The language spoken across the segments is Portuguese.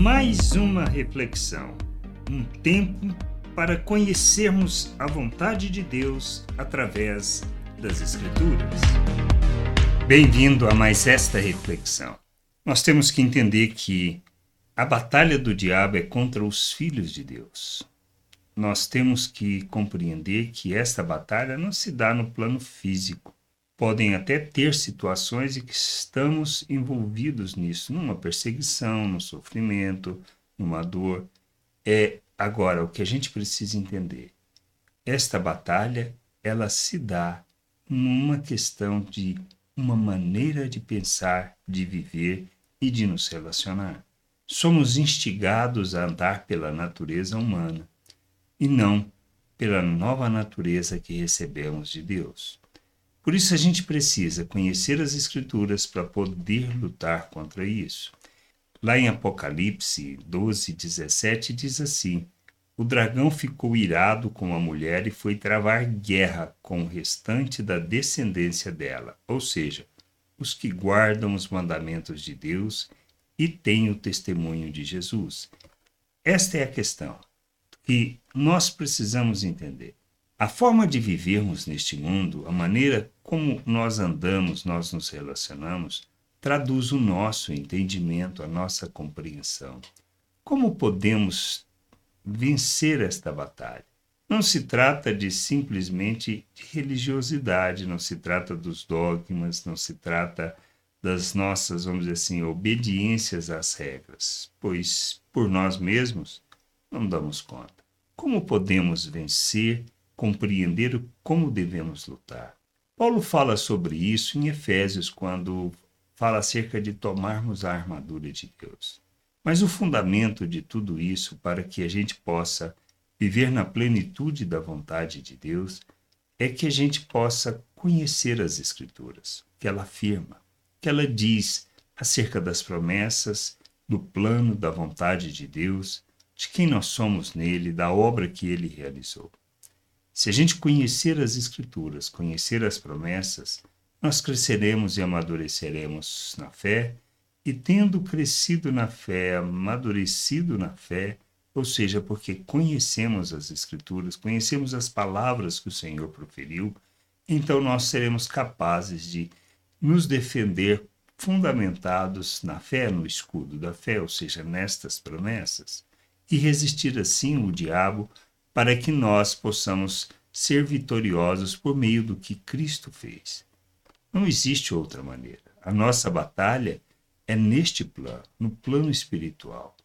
Mais uma reflexão, um tempo para conhecermos a vontade de Deus através das Escrituras. Bem-vindo a mais esta reflexão. Nós temos que entender que a batalha do diabo é contra os filhos de Deus. Nós temos que compreender que esta batalha não se dá no plano físico. Podem até ter situações em que estamos envolvidos nisso, numa perseguição, no sofrimento, numa dor. É agora o que a gente precisa entender. Esta batalha, ela se dá numa questão de uma maneira de pensar, de viver e de nos relacionar. Somos instigados a andar pela natureza humana e não pela nova natureza que recebemos de Deus. Por isso a gente precisa conhecer as Escrituras para poder lutar contra isso. Lá em Apocalipse 12, 17 diz assim: O dragão ficou irado com a mulher e foi travar guerra com o restante da descendência dela, ou seja, os que guardam os mandamentos de Deus e têm o testemunho de Jesus. Esta é a questão que nós precisamos entender. A forma de vivermos neste mundo, a maneira como nós andamos, nós nos relacionamos, traduz o nosso entendimento, a nossa compreensão. Como podemos vencer esta batalha? Não se trata de simplesmente de religiosidade, não se trata dos dogmas, não se trata das nossas, vamos dizer assim, obediências às regras, pois por nós mesmos não damos conta. Como podemos vencer, compreender como devemos lutar? Paulo fala sobre isso em Efésios, quando fala acerca de tomarmos a armadura de Deus. Mas o fundamento de tudo isso, para que a gente possa viver na plenitude da vontade de Deus, é que a gente possa conhecer as Escrituras, que ela afirma, que ela diz acerca das promessas, do plano da vontade de Deus, de quem nós somos nele, da obra que ele realizou. Se a gente conhecer as Escrituras, conhecer as promessas, nós cresceremos e amadureceremos na fé, e tendo crescido na fé, amadurecido na fé, ou seja, porque conhecemos as Escrituras, conhecemos as palavras que o Senhor proferiu, então nós seremos capazes de nos defender fundamentados na fé, no escudo da fé, ou seja, nestas promessas, e resistir assim o diabo para que nós possamos ser vitoriosos por meio do que Cristo fez. Não existe outra maneira. A nossa batalha é neste plano, no plano espiritual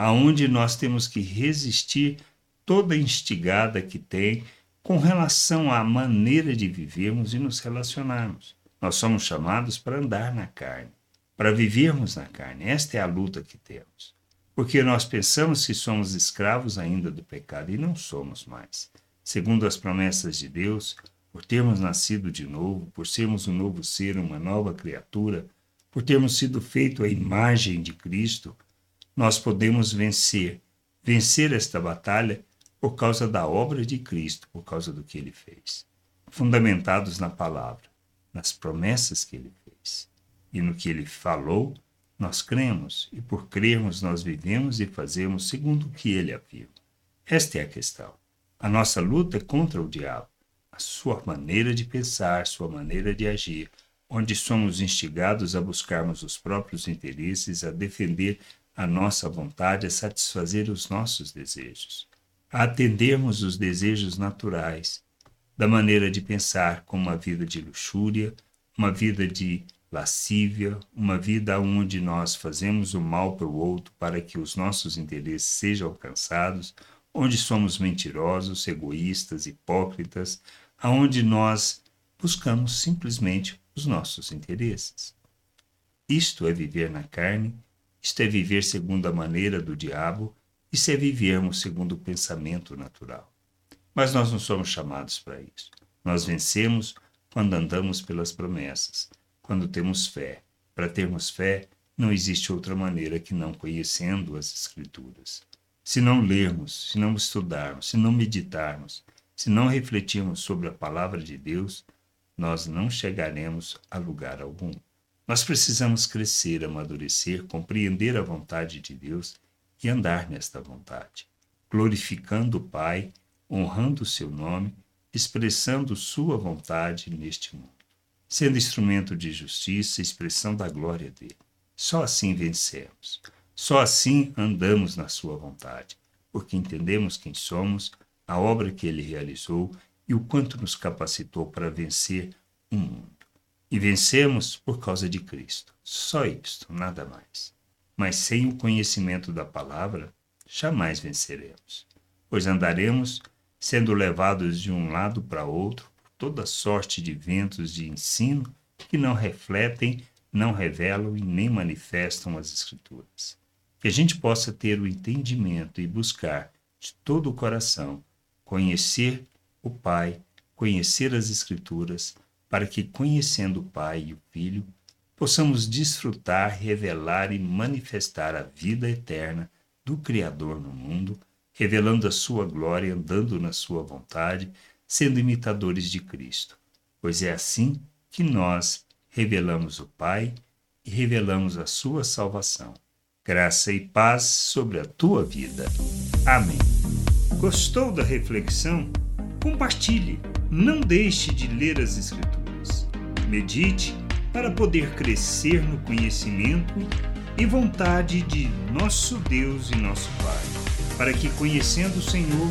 aonde nós temos que resistir toda instigada que tem com relação à maneira de vivermos e nos relacionarmos. Nós somos chamados para andar na carne, para vivermos na carne. Esta é a luta que temos. Porque nós pensamos que somos escravos ainda do pecado e não somos mais. Segundo as promessas de Deus, por termos nascido de novo, por sermos um novo ser, uma nova criatura, por termos sido feito à imagem de Cristo, nós podemos vencer, vencer esta batalha por causa da obra de Cristo, por causa do que ele fez. Fundamentados na palavra, nas promessas que ele fez e no que ele falou, nós cremos e por crermos nós vivemos e fazemos segundo o que ele afirma. Esta é a questão. A nossa luta é contra o diabo, a sua maneira de pensar, sua maneira de agir, onde somos instigados a buscarmos os próprios interesses, a defender a nossa vontade é satisfazer os nossos desejos, a atendermos os desejos naturais, da maneira de pensar como uma vida de luxúria, uma vida de lascívia, uma vida onde nós fazemos o mal para o outro para que os nossos interesses sejam alcançados, onde somos mentirosos, egoístas, hipócritas, aonde nós buscamos simplesmente os nossos interesses. Isto é viver na carne isto é viver segundo a maneira do diabo, isso é vivermos segundo o pensamento natural. Mas nós não somos chamados para isso. Nós vencemos quando andamos pelas promessas, quando temos fé. Para termos fé, não existe outra maneira que não conhecendo as Escrituras. Se não lermos, se não estudarmos, se não meditarmos, se não refletirmos sobre a palavra de Deus, nós não chegaremos a lugar algum. Nós precisamos crescer, amadurecer, compreender a vontade de Deus e andar nesta vontade, glorificando o Pai, honrando o seu nome, expressando sua vontade neste mundo, sendo instrumento de justiça e expressão da glória dele. Só assim vencemos. Só assim andamos na sua vontade, porque entendemos quem somos, a obra que ele realizou e o quanto nos capacitou para vencer o mundo. E vencemos por causa de Cristo. Só isto, nada mais. Mas sem o conhecimento da palavra, jamais venceremos, pois andaremos sendo levados de um lado para outro toda sorte de ventos de ensino que não refletem, não revelam e nem manifestam as Escrituras. Que a gente possa ter o entendimento e buscar de todo o coração conhecer o Pai, conhecer as Escrituras, para que, conhecendo o Pai e o Filho, possamos desfrutar, revelar e manifestar a vida eterna do Criador no mundo, revelando a sua glória, andando na sua vontade, sendo imitadores de Cristo. Pois é assim que nós revelamos o Pai e revelamos a sua salvação. Graça e paz sobre a tua vida. Amém. Gostou da reflexão? Compartilhe, não deixe de ler as Escrituras. Medite para poder crescer no conhecimento e vontade de nosso Deus e nosso Pai, para que, conhecendo o Senhor,